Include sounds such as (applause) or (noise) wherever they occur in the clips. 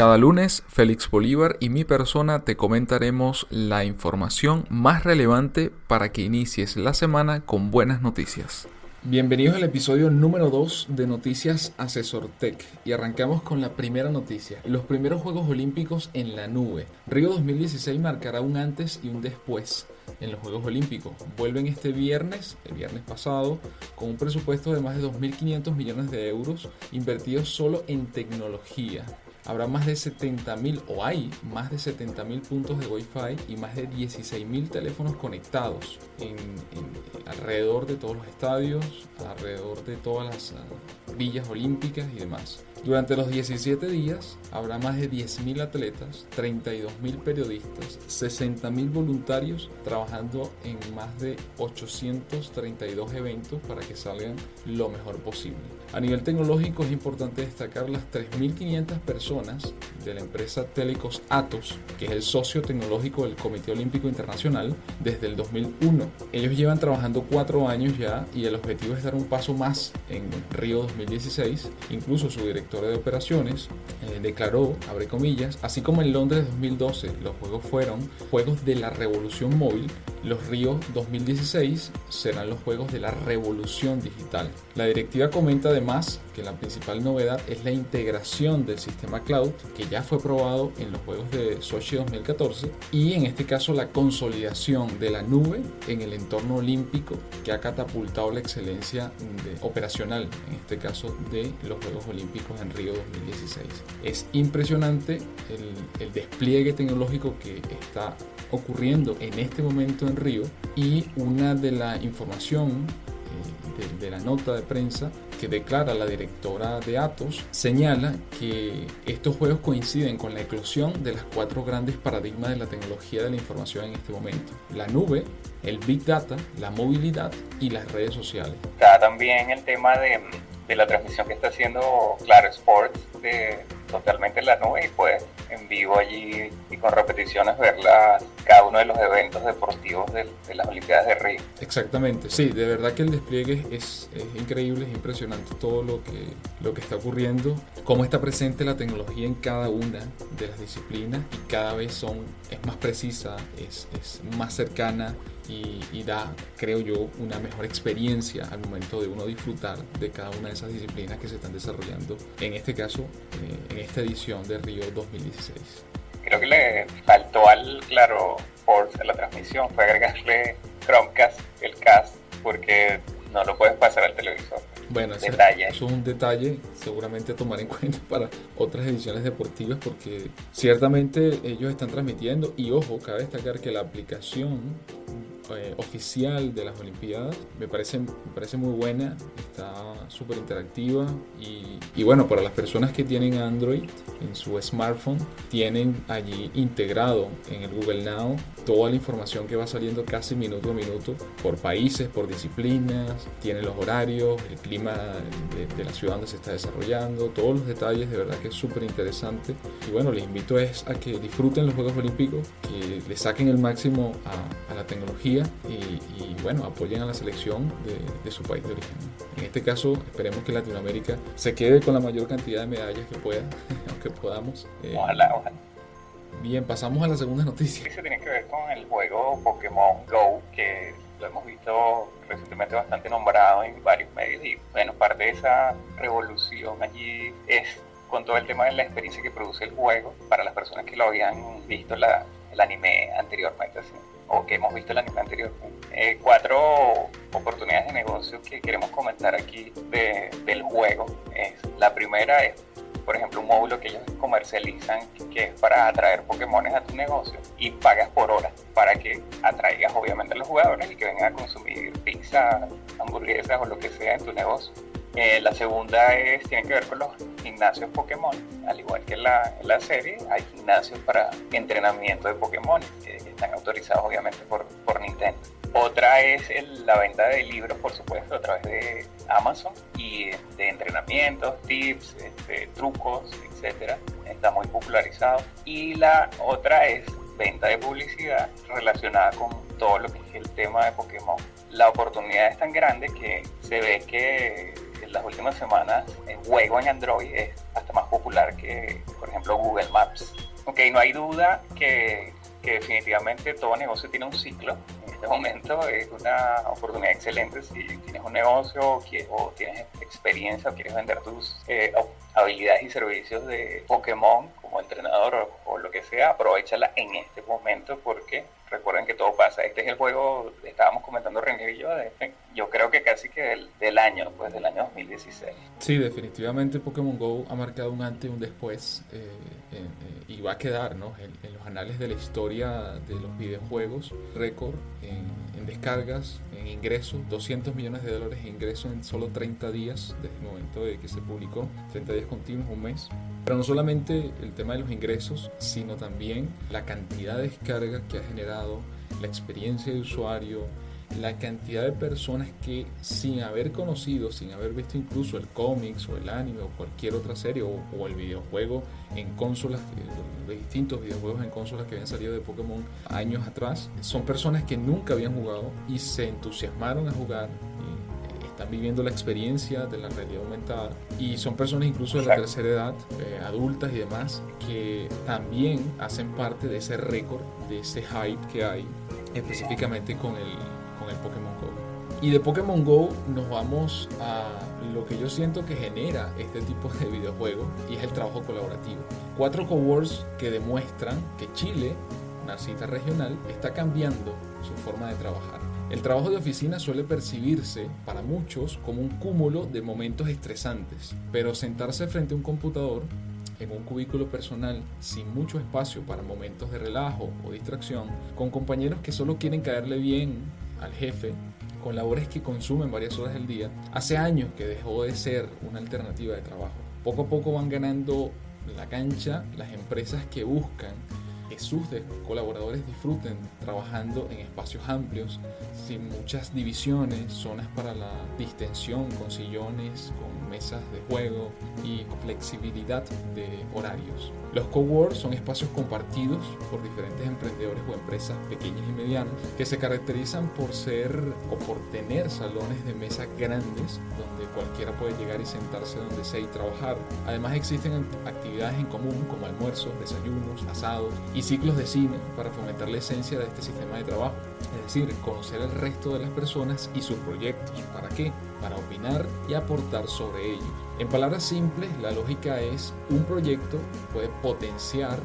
Cada lunes, Félix Bolívar y mi persona te comentaremos la información más relevante para que inicies la semana con buenas noticias. Bienvenidos al episodio número 2 de Noticias Asesor Tech y arrancamos con la primera noticia, los primeros Juegos Olímpicos en la nube. Río 2016 marcará un antes y un después en los Juegos Olímpicos. Vuelven este viernes, el viernes pasado, con un presupuesto de más de 2.500 millones de euros invertidos solo en tecnología habrá más de 70.000 o hay más de 70.000 puntos de Wi-Fi y más de 16.000 teléfonos conectados alrededor de todos los estadios, alrededor de todas las ah, villas olímpicas y demás. Durante los 17 días habrá más de 10.000 atletas, 32.000 periodistas, 60.000 voluntarios trabajando en más de 832 eventos para que salgan lo mejor posible. A nivel tecnológico es importante destacar las 3.500 personas de la empresa Telecos Atos, que es el socio tecnológico del Comité Olímpico Internacional desde el 2001. Ellos llevan trabajando cuatro años ya y el objetivo es dar un paso más en Río 2016. Incluso su director de operaciones, eh, declaró, abre comillas, así como en Londres 2012 los juegos fueron juegos de la revolución móvil, los Ríos 2016 serán los juegos de la revolución digital. La directiva comenta además que la principal novedad es la integración del sistema cloud que ya fue probado en los juegos de Sochi 2014 y en este caso la consolidación de la nube en el entorno olímpico que ha catapultado la excelencia operacional, en este caso de los Juegos Olímpicos en Río 2016. Es impresionante el, el despliegue tecnológico que está ocurriendo en este momento en Río y una de la información eh, de, la nota de prensa que declara la directora de Atos señala que estos juegos coinciden con la eclosión de las cuatro grandes paradigmas de la tecnología de la información en este momento. La nube, el Big Data, la movilidad y las redes sociales. Está también el tema de, de la transmisión que está haciendo Claro Sports de totalmente en la nube y pues en vivo allí y con repeticiones ver cada uno de los eventos deportivos de, las Olimpiadas de Río. Exactamente, sí, de verdad que el despliegue es, increíble, es impresionante todo lo que, lo que está ocurriendo, cómo está presente la tecnología en cada una de las disciplinas y cada vez son, es más precisa, es, es más cercana y, da, creo yo, una mejor experiencia al momento de uno disfrutar de cada una de esas disciplinas que se están desarrollando, en este caso, eh, en esta edición de Río 2016. Creo que le faltó al Claro en la transmisión, fue agregarle Chromecast, el cast, porque no lo puedes pasar al televisor. Bueno, ese, es un detalle seguramente a tomar en (laughs) cuenta para otras ediciones deportivas porque ciertamente ellos están transmitiendo y ojo, cabe destacar que la aplicación eh, oficial de las Olimpiadas. Me parece, me parece muy buena, está súper interactiva y, y, bueno, para las personas que tienen Android en su smartphone, tienen allí integrado en el Google Now toda la información que va saliendo casi minuto a minuto por países, por disciplinas, tiene los horarios, el clima de, la ciudad donde se está desarrollando, todos los detalles, de verdad que es súper interesante. Y bueno, les invito es a que disfruten los Juegos Olímpicos, que le saquen el máximo a, a la tecnología y, bueno, apoyen a la selección de, su país de origen. En este caso, esperemos que Latinoamérica se quede con la mayor cantidad de medallas que pueda, (laughs) aunque podamos. Eh, ojalá, ojalá. Bien, pasamos a la segunda noticia. Eso tiene que ver con el juego Pokémon Go, que lo hemos visto recientemente bastante nombrado en varios medios y bueno, parte de esa revolución allí es con todo el tema de la experiencia que produce el juego para las personas que lo habían visto la, el anime anteriormente. O que hemos visto el anime anterior. Eh, cuatro oportunidades de negocio que queremos comentar aquí del juego. Es, la primera es, por ejemplo, un módulo que ellos comercializan que es para atraer Pokémones a tu negocio y pagas por hora para que atraigas obviamente a los jugadores y que vengan a consumir pizza, hamburguesas o lo que sea en tu negocio. Eh, la segunda es, tiene que ver con los gimnasios Pokémon. Al igual que en la, la serie, hay gimnasios para entrenamiento de Pokémon, que están autorizados obviamente por, por Nintendo. Otra es la venta de libros, por supuesto, a través de Amazon y de entrenamientos, tips, este, trucos, etcétera. Está muy popularizado. Y la otra es venta de publicidad relacionada con todo lo que es el tema de Pokémon. La oportunidad es tan grande que se ve que en las últimas semanas juego en Android es hasta más popular que, por ejemplo, Google Maps. Ok, no hay duda que, que definitivamente todo negocio tiene un ciclo. En este momento es una oportunidad excelente si tienes un negocio o tienes experiencia o quieres vender tus eh, habilidades y servicios de Pokémon como entrenador o, que sea, aprovechala en este momento porque recuerden que todo pasa. Este es el juego, estábamos comentando René y yo, yo creo que casi que del, del, año, pues del año 2016. Sí, definitivamente Pokémon Go ha marcado un antes y un después eh, eh, y va a quedar ¿no? en, en, los anales de la historia de los videojuegos, récord en descargas, en ingresos, 200 millones de dólares en ingresos en solo 30 días desde el momento de que se publicó, 30 días continuos, un mes. Pero no solamente el tema de los ingresos, sino también la cantidad de descargas que ha generado, la experiencia de usuario, la cantidad de personas que sin haber conocido, sin haber visto incluso el cómics o el anime o cualquier otra serie o, el videojuego en consolas, de distintos videojuegos en consolas que habían salido de Pokémon años atrás, son personas que nunca habían jugado y se entusiasmaron a jugar y están viviendo la experiencia de la realidad aumentada. Y son personas incluso de la tercera edad, eh, adultas y demás, que también hacen parte de ese récord, de ese hype que hay específicamente con el Pokémon Go. Y de Pokémon Go nos vamos a lo que yo siento que genera este tipo de videojuegos y es el trabajo colaborativo. Cuatro coworks que demuestran que Chile, una cita regional, está cambiando su forma de trabajar. El trabajo de oficina suele percibirse para muchos como un cúmulo de momentos estresantes, pero sentarse frente a un computador en un cubículo personal sin mucho espacio para momentos de relajo o distracción, con compañeros que solo quieren caerle bien al jefe con labores que consumen varias horas del día, hace años que dejó de ser una alternativa de trabajo. Poco a poco van ganando la cancha las empresas que buscan que sus colaboradores disfruten trabajando en espacios amplios, sin muchas divisiones, zonas para la distensión, con sillones, con mesas de juego y flexibilidad de horarios. Los coworks son espacios compartidos por diferentes emprendedores o empresas pequeñas y medianas que se caracterizan por ser o por tener salones de mesa grandes donde cualquiera puede llegar y sentarse donde sea y trabajar. Además existen actividades en común como almuerzos, desayunos, asados y ciclos de cine para fomentar la esencia de este sistema de trabajo. Es decir, conocer el resto de las personas y sus proyectos. ¿Para qué? Para opinar y aportar sobre ellos. En palabras simples, la lógica es un proyecto puede potenciar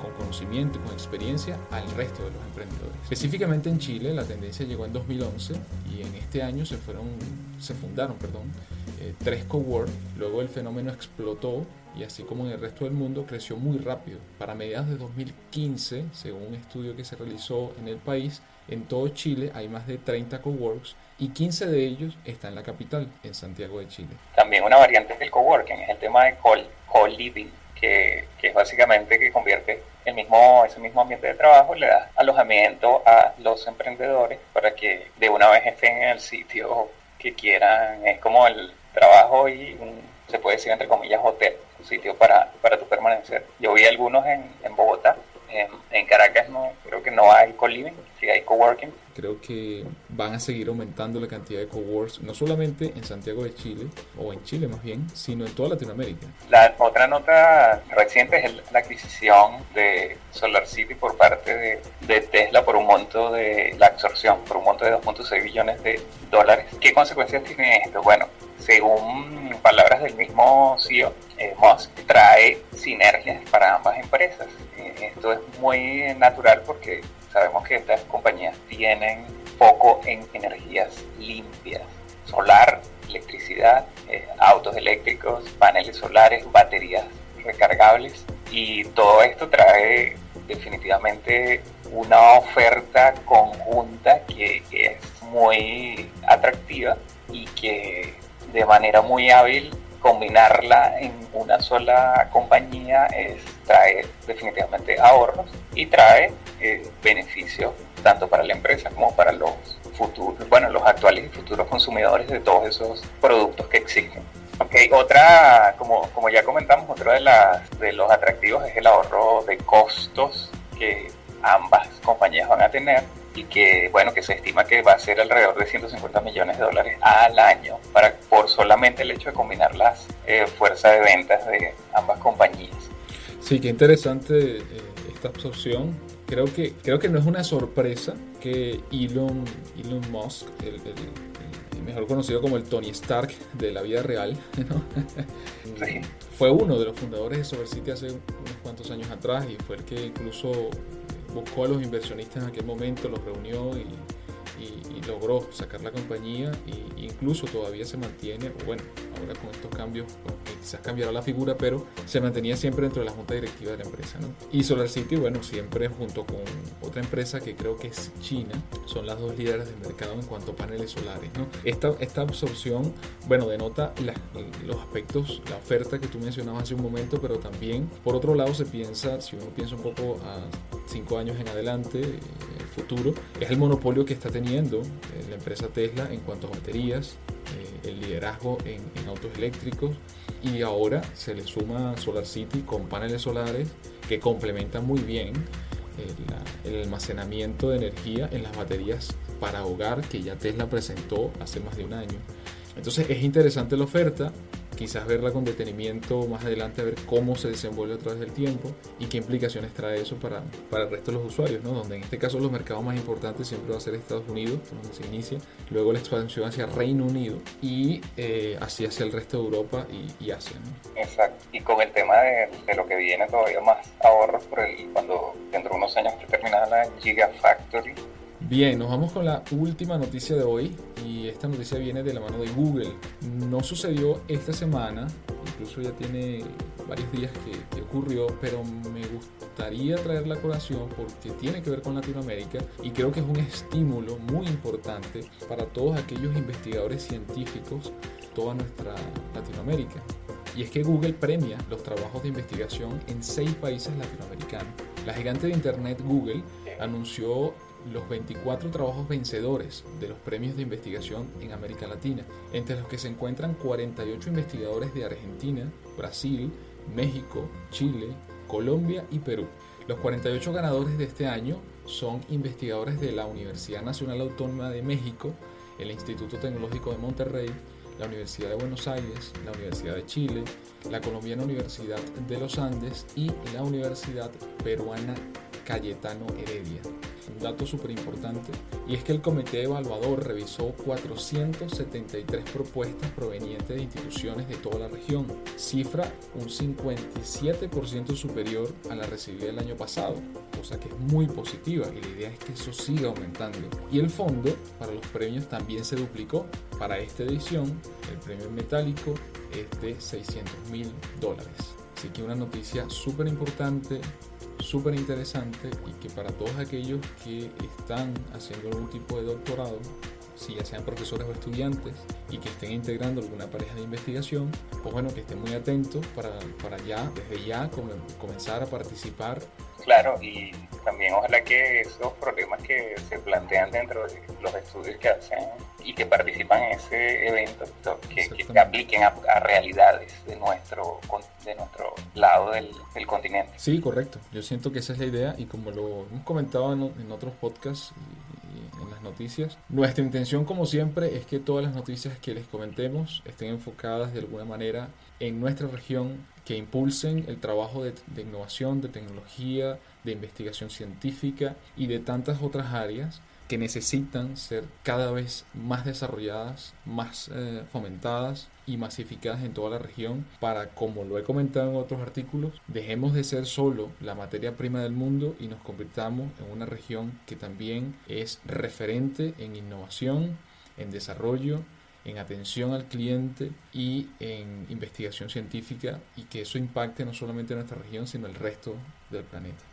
con conocimiento y con experiencia al resto de los emprendedores. Específicamente en Chile, la tendencia llegó en 2011 y en este año se, fueron, se fundaron perdón, eh, tres cowork. Luego el fenómeno explotó y así como en el resto del mundo creció muy rápido. Para mediados de 2015, según un estudio que se realizó en el país, en todo Chile hay más de 30 coworks y 15 de ellos están en la capital, en Santiago de Chile. También una variante del coworking es el tema de co-living, que, que, es básicamente que convierte el mismo, ese mismo ambiente de trabajo, le da alojamiento a los emprendedores para que de una vez estén en el sitio que quieran. Es como el trabajo y se puede decir entre comillas hotel, un sitio para, para tu permanecer. Yo vi algunos en, en Bogotá en, Caracas no, creo que no hay co-living, sí hay coworking. Creo que van a seguir aumentando la cantidad de coworks, no solamente en Santiago de Chile, o en Chile más bien, sino en toda Latinoamérica. La otra nota reciente es la adquisición de Solar City por parte de, de Tesla por un monto de la absorción, por un monto de 2.6 billones de dólares. ¿Qué consecuencias tiene esto? Bueno, según palabras del mismo CEO, eh, Musk trae sinergias para ambas empresas. Eh, esto es muy natural porque sabemos que estas compañías tienen foco en energías limpias, solar, electricidad, eh, autos eléctricos, paneles solares, baterías recargables y todo esto trae definitivamente una oferta conjunta que es muy atractiva y que de manera muy hábil combinarla en una sola compañía es, trae definitivamente ahorros y trae eh, beneficios tanto para la empresa como para los futuros, bueno, los actuales y futuros consumidores de todos esos productos que existen. Okay, otra, como, como ya comentamos, otro de, las, de los atractivos es el ahorro de costos que ambas compañías van a tener y que bueno que se estima que va a ser alrededor de 150 millones de dólares al año para por solamente el hecho de combinar las eh, fuerzas de ventas de ambas compañías. Sí, qué interesante eh, esta absorción. Creo que creo que no es una sorpresa que Elon Elon Musk, el, mejor conocido como el Tony Stark de la vida real, (laughs) fue uno de los fundadores de SolarCity hace unos cuantos años atrás y fue el que incluso buscó a los inversionistas en aquel momento, los reunió y, logró sacar la compañía e incluso todavía se mantiene, bueno, ahora con estos cambios, quizás cambiará la figura, pero se mantenía siempre dentro de la junta directiva de la empresa. ¿no? Y SolarCity, bueno, siempre junto con otra empresa que creo que es China, son las dos líderes del mercado en cuanto a paneles solares. ¿no? Esta, esta absorción, bueno, denota los aspectos, la oferta que tú mencionabas hace un momento, pero también, por otro lado, se piensa, si uno piensa un poco a cinco años en adelante, eh, el futuro, es el monopolio que está teniendo eh, la empresa Tesla en cuanto a baterías, eh, el liderazgo en, autos eléctricos y ahora se le suma Solar City con paneles solares que complementan muy bien el, almacenamiento de energía en las baterías para hogar que ya Tesla presentó hace más de un año. Entonces es interesante la oferta, quizás verla con detenimiento más adelante, a ver cómo se desenvuelve a través del tiempo y qué implicaciones trae eso para, para el resto de los usuarios, ¿no? donde en este caso los mercados más importantes siempre va a ser Estados Unidos, donde se inicia, luego la expansión hacia Reino Unido y eh, así hacia el resto de Europa y, Asia. Exacto, y con el tema de, de, lo que viene todavía más ahorros por el, cuando dentro de unos años terminada la Gigafactory, Bien, nos vamos con la última noticia de hoy y esta noticia viene de la mano de Google. No sucedió esta semana, incluso ya tiene varios días que, ocurrió, pero me gustaría traer la colación porque tiene que ver con Latinoamérica y creo que es un estímulo muy importante para todos aquellos investigadores científicos, toda nuestra Latinoamérica. Y es que Google premia los trabajos de investigación en seis países latinoamericanos. La gigante de Internet Google anunció los 24 trabajos vencedores de los premios de investigación en América Latina, entre los que se encuentran 48 investigadores de Argentina, Brasil, México, Chile, Colombia y Perú. Los 48 ganadores de este año son investigadores de la Universidad Nacional Autónoma de México, el Instituto Tecnológico de Monterrey, la Universidad de Buenos Aires, la Universidad de Chile, la Colombiana Universidad de los Andes y la Universidad Peruana Cayetano Heredia un dato súper importante, y es que el comité evaluador revisó 473 propuestas provenientes de instituciones de toda la región, cifra un 57% superior a la recibida el año pasado, cosa que es muy positiva y la idea es que eso siga aumentando. Y el fondo para los premios también se duplicó. Para esta edición, el premio metálico es de 600 mil dólares. Así que una noticia súper importante súper interesante y que para todos aquellos que están haciendo algún tipo de doctorado, si ya sean profesores o estudiantes y que estén integrando alguna pareja de investigación, pues bueno, que estén muy atentos para, para ya, desde ya, comenzar a participar. Claro, y también ojalá que esos problemas que se plantean dentro de los estudios que hacen y que participan en ese evento, que, que apliquen a, realidades de nuestro, de nuestro lado del, del, continente. Sí, correcto. Yo siento que esa es la idea y como lo hemos comentado en, en otros podcasts y, en las noticias, nuestra intención como siempre es que todas las noticias que les comentemos estén enfocadas de alguna manera en nuestra región, que impulsen el trabajo de, de innovación, de tecnología, de investigación científica y de tantas otras áreas que necesitan ser cada vez más desarrolladas, más eh, fomentadas y masificadas en toda la región para, como lo he comentado en otros artículos, dejemos de ser solo la materia prima del mundo y nos convirtamos en una región que también es referente en innovación, en desarrollo, en atención al cliente y en investigación científica y que eso impacte no solamente en nuestra región, sino el resto del planeta.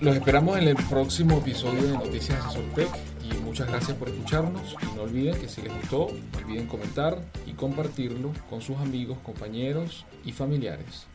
Los esperamos en el próximo episodio de Noticias Asesor Tech y Muchas gracias por escucharnos y no olviden que si les gustó, olviden comentar y compartirlo con sus amigos, compañeros y familiares.